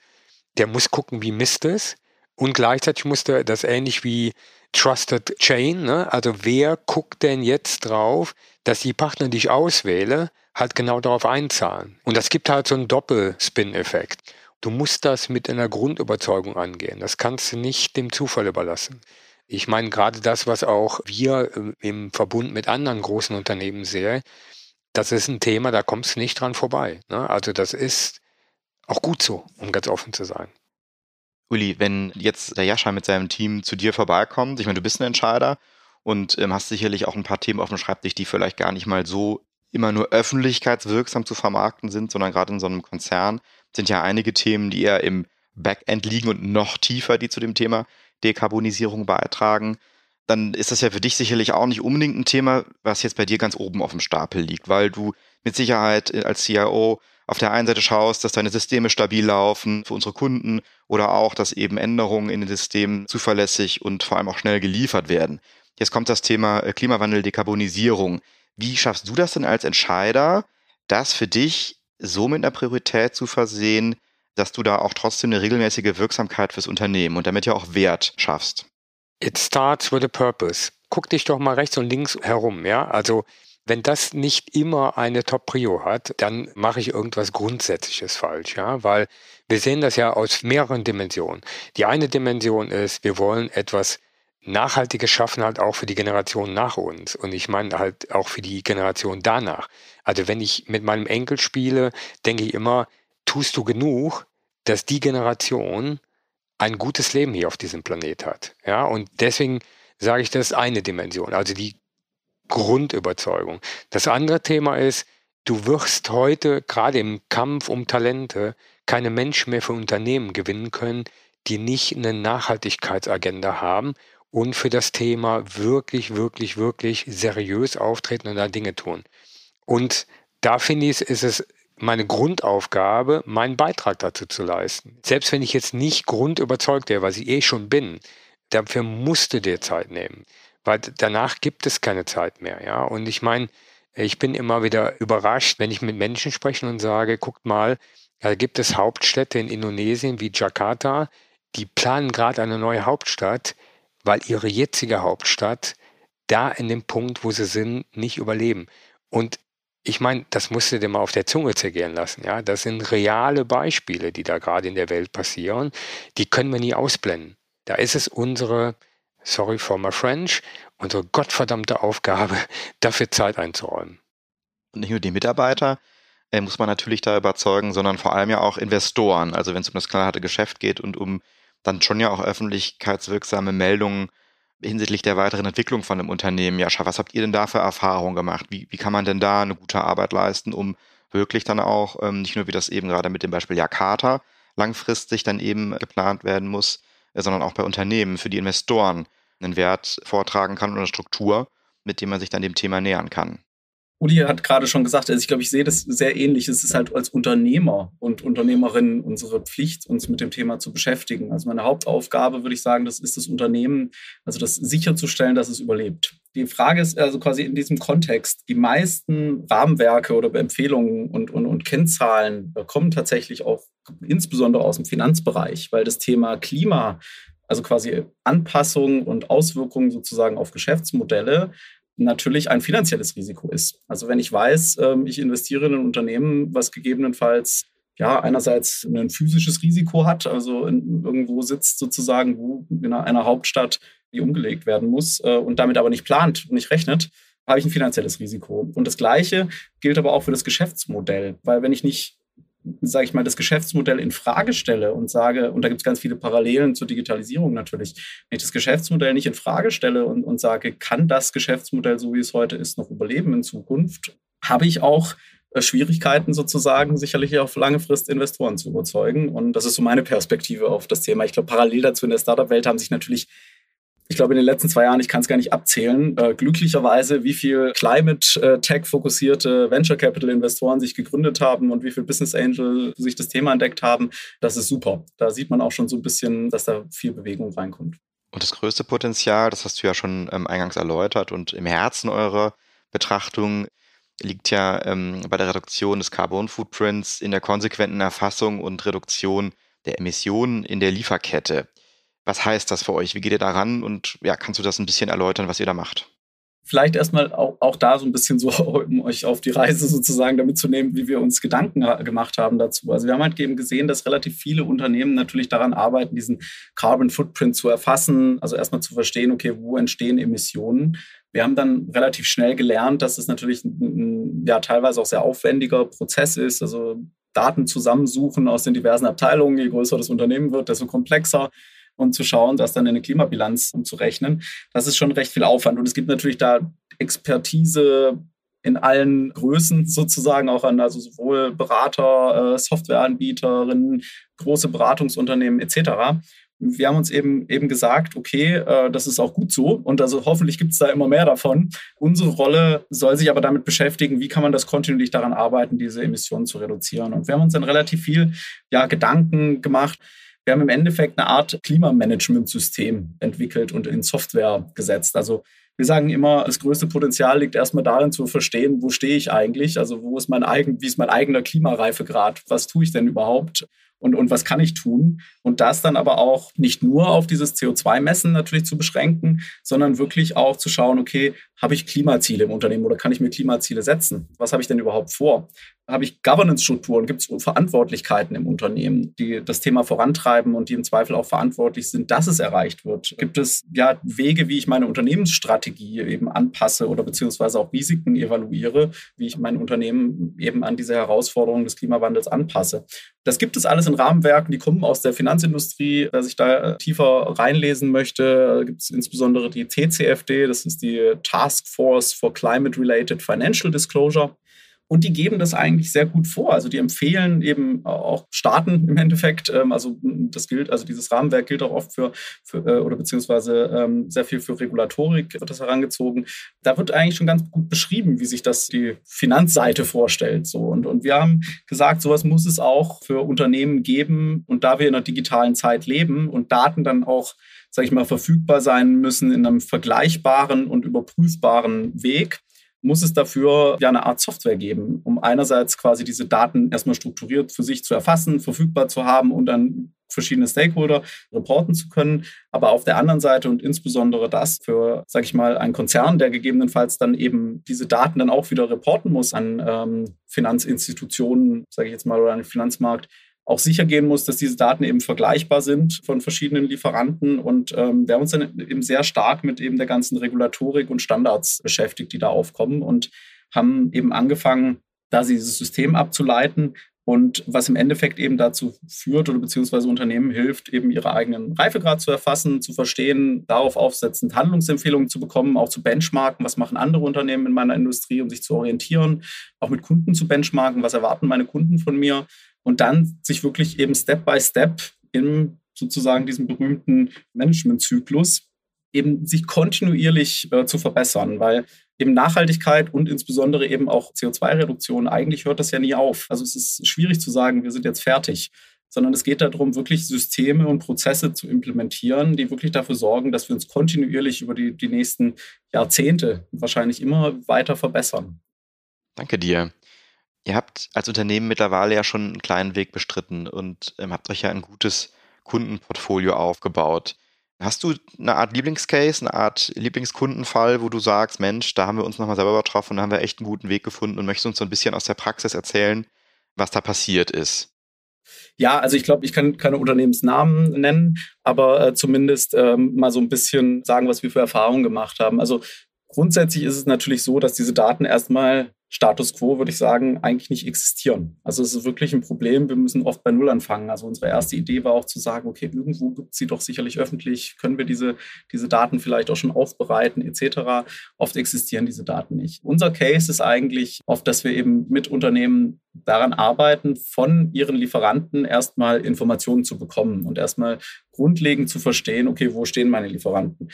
der muss gucken, wie misst es. Und gleichzeitig muss der das ähnlich wie Trusted Chain, ne? also wer guckt denn jetzt drauf, dass die Partner, die ich auswähle, halt genau darauf einzahlen. Und das gibt halt so einen Doppelspin-Effekt. Du musst das mit einer Grundüberzeugung angehen. Das kannst du nicht dem Zufall überlassen. Ich meine, gerade das, was auch wir äh, im Verbund mit anderen großen Unternehmen sehen, das ist ein Thema, da kommst du nicht dran vorbei. Ne? Also das ist auch gut so, um ganz offen zu sein. Uli, wenn jetzt der Jascha mit seinem Team zu dir vorbeikommt, ich meine, du bist ein Entscheider und ähm, hast sicherlich auch ein paar Themen auf dem Schreibtisch, die vielleicht gar nicht mal so immer nur öffentlichkeitswirksam zu vermarkten sind, sondern gerade in so einem Konzern sind ja einige Themen, die eher im Backend liegen und noch tiefer, die zu dem Thema Dekarbonisierung beitragen. Dann ist das ja für dich sicherlich auch nicht unbedingt ein Thema, was jetzt bei dir ganz oben auf dem Stapel liegt, weil du mit Sicherheit als CIO auf der einen Seite schaust, dass deine Systeme stabil laufen für unsere Kunden oder auch, dass eben Änderungen in den Systemen zuverlässig und vor allem auch schnell geliefert werden. Jetzt kommt das Thema äh, Klimawandel, Dekarbonisierung. Wie schaffst du das denn als Entscheider, das für dich so mit einer Priorität zu versehen, dass du da auch trotzdem eine regelmäßige Wirksamkeit fürs Unternehmen und damit ja auch Wert schaffst? It starts with a purpose. Guck dich doch mal rechts und links herum, ja? Also, wenn das nicht immer eine Top-Prio hat, dann mache ich irgendwas Grundsätzliches falsch, ja? Weil wir sehen das ja aus mehreren Dimensionen. Die eine Dimension ist, wir wollen etwas Nachhaltiges schaffen halt auch für die Generation nach uns. Und ich meine halt auch für die Generation danach. Also wenn ich mit meinem Enkel spiele, denke ich immer, tust du genug, dass die Generation ein gutes Leben hier auf diesem Planet hat. Ja, und deswegen sage ich, das ist eine Dimension, also die Grundüberzeugung. Das andere Thema ist, du wirst heute gerade im Kampf um Talente keine Menschen mehr für Unternehmen gewinnen können, die nicht eine Nachhaltigkeitsagenda haben und für das Thema wirklich, wirklich, wirklich seriös auftreten und da Dinge tun. Und da finde ich, ist es meine Grundaufgabe, meinen Beitrag dazu zu leisten. Selbst wenn ich jetzt nicht grundüberzeugt wäre, was ich eh schon bin, dafür musste dir Zeit nehmen, weil danach gibt es keine Zeit mehr. Ja? Und ich meine, ich bin immer wieder überrascht, wenn ich mit Menschen spreche und sage, guckt mal, da gibt es Hauptstädte in Indonesien wie Jakarta, die planen gerade eine neue Hauptstadt, weil ihre jetzige Hauptstadt da in dem Punkt, wo sie sind, nicht überleben. Und ich meine, das musst du dir mal auf der Zunge zergehen lassen. Ja, das sind reale Beispiele, die da gerade in der Welt passieren. Die können wir nie ausblenden. Da ist es unsere, sorry for my French, unsere gottverdammte Aufgabe, dafür Zeit einzuräumen. Und nicht nur die Mitarbeiter äh, muss man natürlich da überzeugen, sondern vor allem ja auch Investoren. Also wenn es um das knallharte Geschäft geht und um dann schon ja auch öffentlichkeitswirksame Meldungen hinsichtlich der weiteren Entwicklung von einem Unternehmen. Jascha, was habt ihr denn da für Erfahrungen gemacht? Wie, wie kann man denn da eine gute Arbeit leisten, um wirklich dann auch, ähm, nicht nur wie das eben gerade mit dem Beispiel Jakarta langfristig dann eben geplant werden muss, äh, sondern auch bei Unternehmen für die Investoren einen Wert vortragen kann oder eine Struktur, mit dem man sich dann dem Thema nähern kann. Uli hat gerade schon gesagt, also ich glaube, ich sehe das sehr ähnlich. Es ist halt als Unternehmer und Unternehmerin unsere Pflicht, uns mit dem Thema zu beschäftigen. Also meine Hauptaufgabe, würde ich sagen, das ist das Unternehmen, also das sicherzustellen, dass es überlebt. Die Frage ist also quasi in diesem Kontext, die meisten Rahmenwerke oder Empfehlungen und, und, und Kennzahlen kommen tatsächlich auch insbesondere aus dem Finanzbereich, weil das Thema Klima also quasi Anpassung und Auswirkungen sozusagen auf Geschäftsmodelle natürlich ein finanzielles Risiko ist. Also wenn ich weiß, ähm, ich investiere in ein Unternehmen, was gegebenenfalls ja einerseits ein physisches Risiko hat, also irgendwo sitzt sozusagen, wo in einer Hauptstadt die umgelegt werden muss äh, und damit aber nicht plant und nicht rechnet, habe ich ein finanzielles Risiko. Und das Gleiche gilt aber auch für das Geschäftsmodell, weil wenn ich nicht sage ich mal, das Geschäftsmodell in Frage stelle und sage, und da gibt es ganz viele Parallelen zur Digitalisierung natürlich, wenn ich das Geschäftsmodell nicht in Frage stelle und, und sage, kann das Geschäftsmodell, so wie es heute ist, noch überleben in Zukunft, habe ich auch äh, Schwierigkeiten sozusagen, sicherlich auf lange Frist Investoren zu überzeugen. Und das ist so meine Perspektive auf das Thema. Ich glaube, parallel dazu in der Startup-Welt haben sich natürlich ich glaube, in den letzten zwei Jahren, ich kann es gar nicht abzählen, äh, glücklicherweise, wie viel Climate-Tech-fokussierte Venture Capital-Investoren sich gegründet haben und wie viel Business Angel sich das Thema entdeckt haben. Das ist super. Da sieht man auch schon so ein bisschen, dass da viel Bewegung reinkommt. Und das größte Potenzial, das hast du ja schon ähm, eingangs erläutert und im Herzen eurer Betrachtung liegt ja ähm, bei der Reduktion des Carbon Footprints in der konsequenten Erfassung und Reduktion der Emissionen in der Lieferkette. Was heißt das für euch? Wie geht ihr daran? Und ja, kannst du das ein bisschen erläutern, was ihr da macht? Vielleicht erstmal auch, auch da so ein bisschen so, um euch auf die Reise sozusagen damit zu nehmen, wie wir uns Gedanken gemacht haben dazu. Also wir haben halt eben gesehen, dass relativ viele Unternehmen natürlich daran arbeiten, diesen Carbon Footprint zu erfassen, also erstmal zu verstehen, okay, wo entstehen Emissionen. Wir haben dann relativ schnell gelernt, dass es natürlich ein ja teilweise auch sehr aufwendiger Prozess ist. Also Daten zusammensuchen aus den diversen Abteilungen. Je größer das Unternehmen wird, desto komplexer und zu schauen, das dann in eine Klimabilanz umzurechnen. Das ist schon recht viel Aufwand. Und es gibt natürlich da Expertise in allen Größen sozusagen auch an, also sowohl Berater, äh, Softwareanbieterinnen, große Beratungsunternehmen etc. Wir haben uns eben eben gesagt, okay, äh, das ist auch gut so und also hoffentlich gibt es da immer mehr davon. Unsere Rolle soll sich aber damit beschäftigen, wie kann man das kontinuierlich daran arbeiten, diese Emissionen zu reduzieren. Und wir haben uns dann relativ viel ja, Gedanken gemacht wir haben im Endeffekt eine Art Klimamanagementsystem entwickelt und in Software gesetzt. Also wir sagen immer, das größte Potenzial liegt erstmal darin zu verstehen, wo stehe ich eigentlich, also wo ist mein eigen, wie ist mein eigener Klimareifegrad, was tue ich denn überhaupt und, und was kann ich tun? Und das dann aber auch nicht nur auf dieses CO2-Messen natürlich zu beschränken, sondern wirklich auch zu schauen, okay, habe ich Klimaziele im Unternehmen oder kann ich mir Klimaziele setzen? Was habe ich denn überhaupt vor? Habe ich Governance-Strukturen? Gibt es Verantwortlichkeiten im Unternehmen, die das Thema vorantreiben und die im Zweifel auch verantwortlich sind, dass es erreicht wird? Gibt es ja Wege, wie ich meine Unternehmensstrategie eben anpasse oder beziehungsweise auch Risiken evaluiere, wie ich mein Unternehmen eben an diese Herausforderungen des Klimawandels anpasse? Das gibt es alles in Rahmenwerken, die kommen aus der Finanzindustrie. Wer sich da tiefer reinlesen möchte, gibt es insbesondere die TCFD, das ist die Task Force for Climate-Related Financial Disclosure. Und die geben das eigentlich sehr gut vor. Also die empfehlen eben auch Staaten im Endeffekt. Ähm, also das gilt, also dieses Rahmenwerk gilt auch oft für, für äh, oder beziehungsweise ähm, sehr viel für Regulatorik wird das herangezogen. Da wird eigentlich schon ganz gut beschrieben, wie sich das die Finanzseite vorstellt. So und, und wir haben gesagt, sowas muss es auch für Unternehmen geben. Und da wir in einer digitalen Zeit leben und Daten dann auch sage ich mal, verfügbar sein müssen in einem vergleichbaren und überprüfbaren Weg, muss es dafür ja eine Art Software geben, um einerseits quasi diese Daten erstmal strukturiert für sich zu erfassen, verfügbar zu haben und dann verschiedene Stakeholder reporten zu können, aber auf der anderen Seite und insbesondere das für, sage ich mal, einen Konzern, der gegebenenfalls dann eben diese Daten dann auch wieder reporten muss an ähm, Finanzinstitutionen, sage ich jetzt mal, oder an den Finanzmarkt, auch sicher gehen muss, dass diese Daten eben vergleichbar sind von verschiedenen Lieferanten. Und ähm, wir haben uns dann eben sehr stark mit eben der ganzen Regulatorik und Standards beschäftigt, die da aufkommen und haben eben angefangen, da dieses System abzuleiten, und was im Endeffekt eben dazu führt oder beziehungsweise Unternehmen hilft, eben ihre eigenen Reifegrad zu erfassen, zu verstehen, darauf aufsetzend Handlungsempfehlungen zu bekommen, auch zu benchmarken, was machen andere Unternehmen in meiner Industrie, um sich zu orientieren, auch mit Kunden zu benchmarken, was erwarten meine Kunden von mir und dann sich wirklich eben Step by Step in sozusagen diesem berühmten Managementzyklus eben sich kontinuierlich äh, zu verbessern, weil eben Nachhaltigkeit und insbesondere eben auch CO2-Reduktion, eigentlich hört das ja nie auf. Also es ist schwierig zu sagen, wir sind jetzt fertig, sondern es geht darum, wirklich Systeme und Prozesse zu implementieren, die wirklich dafür sorgen, dass wir uns kontinuierlich über die, die nächsten Jahrzehnte wahrscheinlich immer weiter verbessern. Danke dir. Ihr habt als Unternehmen mittlerweile ja schon einen kleinen Weg bestritten und ähm, habt euch ja ein gutes Kundenportfolio aufgebaut. Hast du eine Art Lieblingscase, eine Art Lieblingskundenfall, wo du sagst, Mensch, da haben wir uns nochmal selber übertroffen und haben wir echt einen guten Weg gefunden und möchtest uns so ein bisschen aus der Praxis erzählen, was da passiert ist? Ja, also ich glaube, ich kann keine Unternehmensnamen nennen, aber äh, zumindest ähm, mal so ein bisschen sagen, was wir für Erfahrungen gemacht haben. Also grundsätzlich ist es natürlich so, dass diese Daten erstmal Status quo, würde ich sagen, eigentlich nicht existieren. Also es ist wirklich ein Problem. Wir müssen oft bei Null anfangen. Also unsere erste Idee war auch zu sagen, okay, irgendwo gibt es sie doch sicherlich öffentlich, können wir diese, diese Daten vielleicht auch schon aufbereiten etc. Oft existieren diese Daten nicht. Unser Case ist eigentlich oft, dass wir eben mit Unternehmen daran arbeiten, von ihren Lieferanten erstmal Informationen zu bekommen und erstmal grundlegend zu verstehen, okay, wo stehen meine Lieferanten?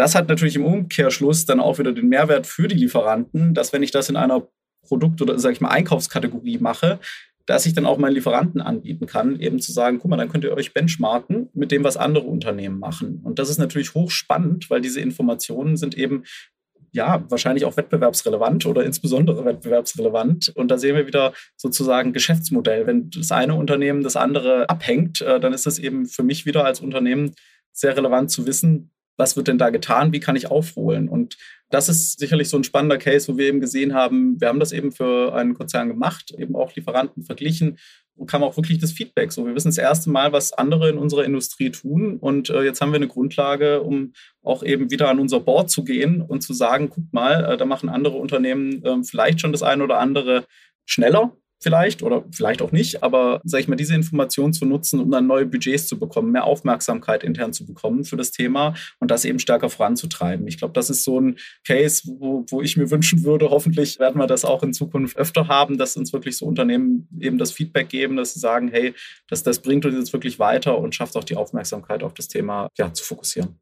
Das hat natürlich im Umkehrschluss dann auch wieder den Mehrwert für die Lieferanten, dass wenn ich das in einer Produkt- oder, sage ich mal, Einkaufskategorie mache, dass ich dann auch meinen Lieferanten anbieten kann, eben zu sagen, guck mal, dann könnt ihr euch benchmarken mit dem, was andere Unternehmen machen. Und das ist natürlich hochspannend, weil diese Informationen sind eben ja, wahrscheinlich auch wettbewerbsrelevant oder insbesondere wettbewerbsrelevant. Und da sehen wir wieder sozusagen Geschäftsmodell. Wenn das eine Unternehmen das andere abhängt, äh, dann ist es eben für mich wieder als Unternehmen sehr relevant zu wissen, was wird denn da getan, wie kann ich aufholen? Und das ist sicherlich so ein spannender Case, wo wir eben gesehen haben, wir haben das eben für einen Konzern gemacht, eben auch Lieferanten verglichen und kam auch wirklich das Feedback. So, wir wissen das erste Mal, was andere in unserer Industrie tun und äh, jetzt haben wir eine Grundlage, um auch eben wieder an unser Board zu gehen und zu sagen, guck mal, äh, da machen andere Unternehmen äh, vielleicht schon das eine oder andere schneller vielleicht oder vielleicht auch nicht, aber sage ich mal, diese Information zu nutzen, um dann neue Budgets zu bekommen, mehr Aufmerksamkeit intern zu bekommen für das Thema und das eben stärker voranzutreiben. Ich glaube, das ist so ein Case, wo, wo ich mir wünschen würde, hoffentlich werden wir das auch in Zukunft öfter haben, dass uns wirklich so Unternehmen eben das Feedback geben, dass sie sagen, hey, das, das bringt uns jetzt wirklich weiter und schafft auch die Aufmerksamkeit auf das Thema ja, zu fokussieren.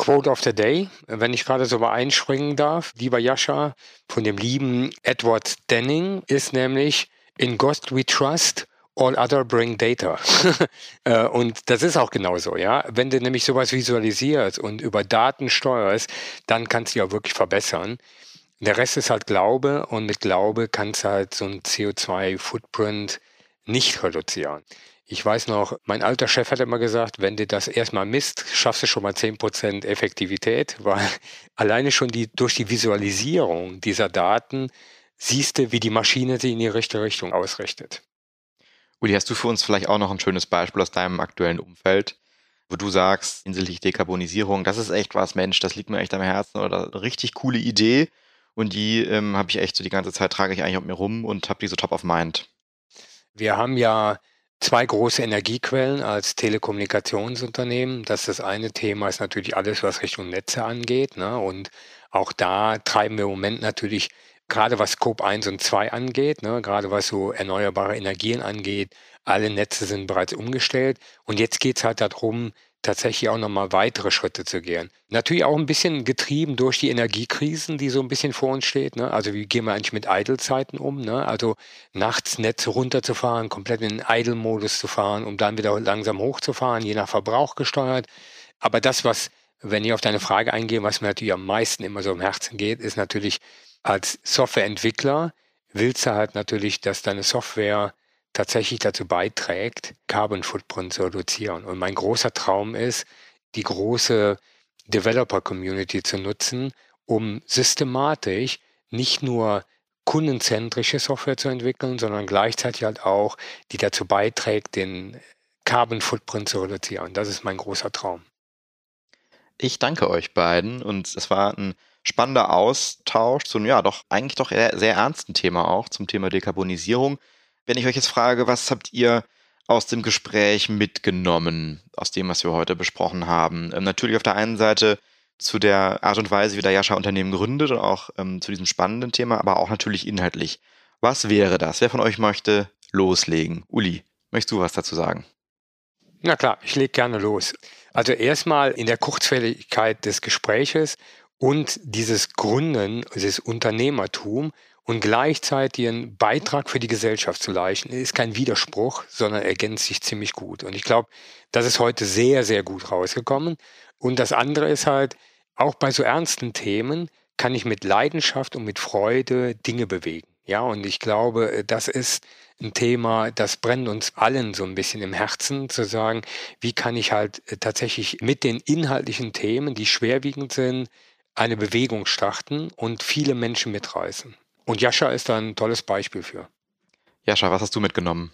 Quote of the Day, wenn ich gerade so mal einspringen darf, lieber Jascha, von dem lieben Edward Denning, ist nämlich In Ghost we trust, all other bring data. Äh, und das ist auch genauso, ja. Wenn du nämlich sowas visualisierst und über Daten steuerst, dann kannst du ja wirklich verbessern. Der Rest ist halt Glaube und mit Glaube kannst du halt so ein CO2-Footprint nicht reduzieren. Ich weiß noch, mein alter Chef hat immer gesagt, wenn du das erstmal misst, schaffst du schon mal 10% Effektivität, weil alleine schon die, durch die Visualisierung dieser Daten siehst du, wie die Maschine sie in die richtige Richtung ausrichtet. Uli, hast du für uns vielleicht auch noch ein schönes Beispiel aus deinem aktuellen Umfeld, wo du sagst, hinsichtlich Dekarbonisierung, das ist echt was, Mensch, das liegt mir echt am Herzen oder eine richtig coole Idee und die ähm, habe ich echt so die ganze Zeit, trage ich eigentlich auf mir rum und habe die so top of mind. Wir haben ja zwei große Energiequellen als Telekommunikationsunternehmen. Das ist das eine Thema, ist natürlich alles, was Richtung Netze angeht. Ne? Und auch da treiben wir im Moment natürlich, gerade was Scope 1 und 2 angeht, ne? gerade was so erneuerbare Energien angeht, alle Netze sind bereits umgestellt. Und jetzt geht es halt darum, tatsächlich auch nochmal weitere Schritte zu gehen. Natürlich auch ein bisschen getrieben durch die Energiekrisen, die so ein bisschen vor uns steht. Ne? Also wie gehen wir eigentlich mit Idle-Zeiten um? Ne? Also nachts Netze runterzufahren, komplett in den Idle-Modus zu fahren, um dann wieder langsam hochzufahren, je nach Verbrauch gesteuert. Aber das, was, wenn ich auf deine Frage eingehe, was mir natürlich am meisten immer so im Herzen geht, ist natürlich als Softwareentwickler willst du halt natürlich, dass deine Software tatsächlich dazu beiträgt, Carbon Footprint zu reduzieren. Und mein großer Traum ist, die große Developer Community zu nutzen, um systematisch nicht nur kundenzentrische Software zu entwickeln, sondern gleichzeitig halt auch, die dazu beiträgt, den Carbon Footprint zu reduzieren. Das ist mein großer Traum. Ich danke euch beiden und es war ein spannender Austausch zum, ja, doch eigentlich doch sehr ernsten Thema auch, zum Thema Dekarbonisierung. Wenn ich euch jetzt frage, was habt ihr aus dem Gespräch mitgenommen, aus dem, was wir heute besprochen haben? Ähm, natürlich auf der einen Seite zu der Art und Weise, wie der Jascha Unternehmen gründet und auch ähm, zu diesem spannenden Thema, aber auch natürlich inhaltlich. Was wäre das? Wer von euch möchte loslegen? Uli, möchtest du was dazu sagen? Na klar, ich lege gerne los. Also erstmal in der Kurzfälligkeit des Gespräches und dieses Gründen, dieses Unternehmertum und gleichzeitig einen Beitrag für die Gesellschaft zu leisten, ist kein Widerspruch, sondern ergänzt sich ziemlich gut. Und ich glaube, das ist heute sehr, sehr gut rausgekommen. Und das andere ist halt, auch bei so ernsten Themen kann ich mit Leidenschaft und mit Freude Dinge bewegen. Ja, und ich glaube, das ist ein Thema, das brennt uns allen so ein bisschen im Herzen, zu sagen, wie kann ich halt tatsächlich mit den inhaltlichen Themen, die schwerwiegend sind, eine Bewegung starten und viele Menschen mitreißen. Und Jascha ist da ein tolles Beispiel für. Jascha, was hast du mitgenommen?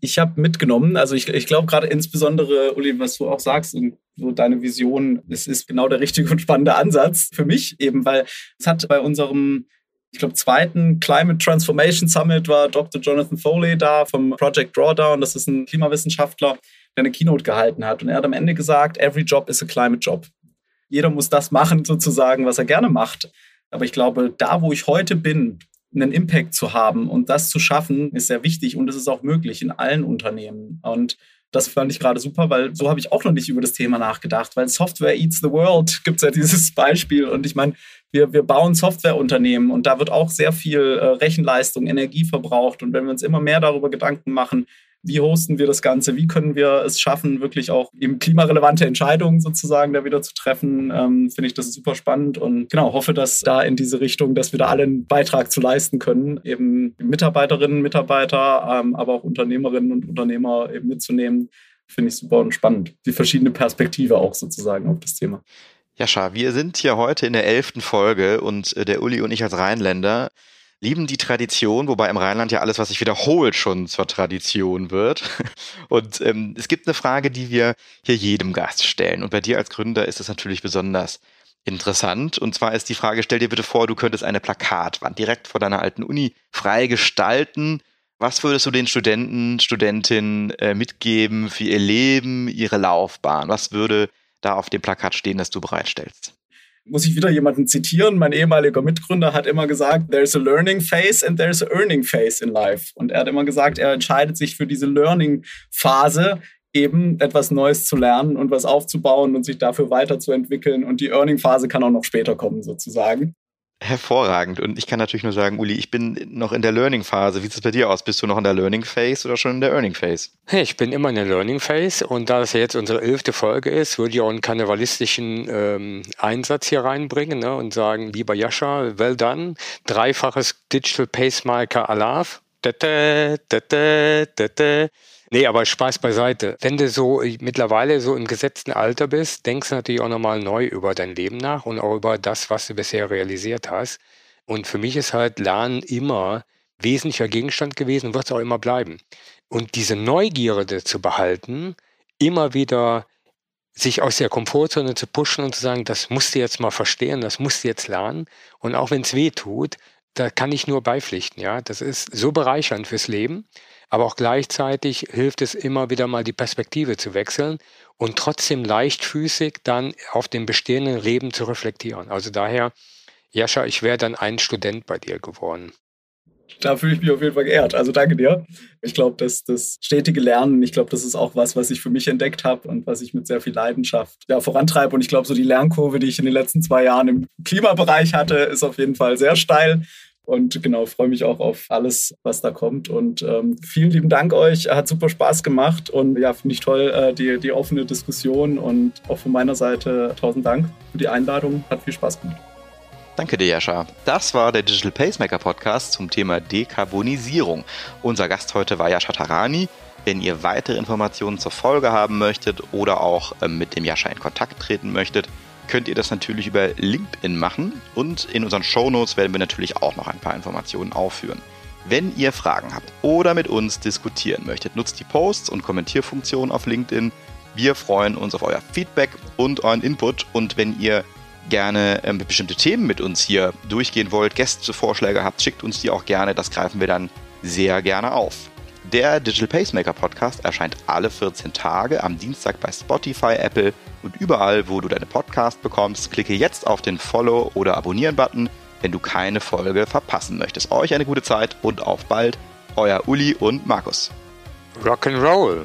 Ich habe mitgenommen, also ich, ich glaube gerade insbesondere, Uli, was du auch sagst und so deine Vision, es ist genau der richtige und spannende Ansatz für mich eben, weil es hat bei unserem ich glaube, zweiten Climate Transformation Summit war Dr. Jonathan Foley da vom Project Drawdown. Das ist ein Klimawissenschaftler, der eine Keynote gehalten hat. Und er hat am Ende gesagt, every job is a climate job jeder muss das machen, sozusagen, was er gerne macht. Aber ich glaube, da, wo ich heute bin, einen Impact zu haben und das zu schaffen, ist sehr wichtig und es ist auch möglich in allen Unternehmen. Und das fand ich gerade super, weil so habe ich auch noch nicht über das Thema nachgedacht, weil Software eats the world gibt es ja dieses Beispiel. Und ich meine, wir, wir bauen Softwareunternehmen und da wird auch sehr viel äh, Rechenleistung, Energie verbraucht. Und wenn wir uns immer mehr darüber Gedanken machen, wie hosten wir das Ganze? Wie können wir es schaffen, wirklich auch eben klimarelevante Entscheidungen sozusagen da wieder zu treffen? Ähm, Finde ich das super spannend und genau, hoffe, dass da in diese Richtung, dass wir da alle einen Beitrag zu leisten können, eben Mitarbeiterinnen, Mitarbeiter, ähm, aber auch Unternehmerinnen und Unternehmer eben mitzunehmen. Finde ich super und spannend. Die verschiedene Perspektive auch sozusagen auf das Thema. Jascha, wir sind hier heute in der elften Folge und äh, der Uli und ich als Rheinländer lieben die Tradition, wobei im Rheinland ja alles, was sich wiederholt, schon zur Tradition wird. Und ähm, es gibt eine Frage, die wir hier jedem Gast stellen. Und bei dir als Gründer ist es natürlich besonders interessant. Und zwar ist die Frage, stell dir bitte vor, du könntest eine Plakatwand direkt vor deiner alten Uni frei gestalten. Was würdest du den Studenten, Studentinnen äh, mitgeben für ihr Leben, ihre Laufbahn? Was würde da auf dem Plakat stehen, das du bereitstellst? Muss ich wieder jemanden zitieren. Mein ehemaliger Mitgründer hat immer gesagt, there's a learning phase and there's a earning phase in life. Und er hat immer gesagt, er entscheidet sich für diese Learning Phase, eben etwas Neues zu lernen und was aufzubauen und sich dafür weiterzuentwickeln. Und die Earning Phase kann auch noch später kommen, sozusagen. Hervorragend. Und ich kann natürlich nur sagen, Uli, ich bin noch in der Learning-Phase. Wie sieht es bei dir aus? Bist du noch in der Learning-Phase oder schon in der Earning-Phase? Ich bin immer in der Learning-Phase. Und da das ja jetzt unsere elfte Folge ist, würde ich auch einen karnevalistischen ähm, Einsatz hier reinbringen ne, und sagen, lieber Jascha, well done. Dreifaches Digital Pacemaker Alav. Dete, dete, dete. Nee, aber Spaß beiseite. Wenn du so mittlerweile so im gesetzten Alter bist, denkst du natürlich auch nochmal neu über dein Leben nach und auch über das, was du bisher realisiert hast. Und für mich ist halt Lernen immer wesentlicher Gegenstand gewesen und wird es auch immer bleiben. Und diese Neugierde zu behalten, immer wieder sich aus der Komfortzone zu pushen und zu sagen, das musst du jetzt mal verstehen, das musst du jetzt lernen. Und auch wenn es weh tut, da kann ich nur beipflichten. Ja, das ist so bereichernd fürs Leben. Aber auch gleichzeitig hilft es immer wieder mal die Perspektive zu wechseln und trotzdem leichtfüßig dann auf dem bestehenden Leben zu reflektieren. Also daher, Jascha, ich wäre dann ein Student bei dir geworden. Da fühle ich mich auf jeden Fall geehrt. Also danke dir. Ich glaube, dass das stetige Lernen, ich glaube, das ist auch was, was ich für mich entdeckt habe und was ich mit sehr viel Leidenschaft ja, vorantreibe. Und ich glaube, so die Lernkurve, die ich in den letzten zwei Jahren im Klimabereich hatte, ist auf jeden Fall sehr steil. Und genau, freue mich auch auf alles, was da kommt. Und ähm, vielen lieben Dank euch. Hat super Spaß gemacht. Und ja, finde ich toll, äh, die, die offene Diskussion. Und auch von meiner Seite tausend Dank für die Einladung. Hat viel Spaß gemacht. Danke dir, Jascha. Das war der Digital Pacemaker Podcast zum Thema Dekarbonisierung. Unser Gast heute war Jascha Tarani. Wenn ihr weitere Informationen zur Folge haben möchtet oder auch ähm, mit dem Jascha in Kontakt treten möchtet, könnt ihr das natürlich über LinkedIn machen und in unseren Shownotes werden wir natürlich auch noch ein paar Informationen aufführen. Wenn ihr Fragen habt oder mit uns diskutieren möchtet, nutzt die Posts und Kommentierfunktion auf LinkedIn. Wir freuen uns auf euer Feedback und euren Input und wenn ihr gerne ähm, bestimmte Themen mit uns hier durchgehen wollt, Gästevorschläge habt, schickt uns die auch gerne. Das greifen wir dann sehr gerne auf. Der Digital Pacemaker Podcast erscheint alle 14 Tage am Dienstag bei Spotify, Apple und überall, wo du deine Podcast bekommst. Klicke jetzt auf den Follow- oder Abonnieren-Button, wenn du keine Folge verpassen möchtest. Euch eine gute Zeit und auf bald. Euer Uli und Markus. Rock'n'Roll.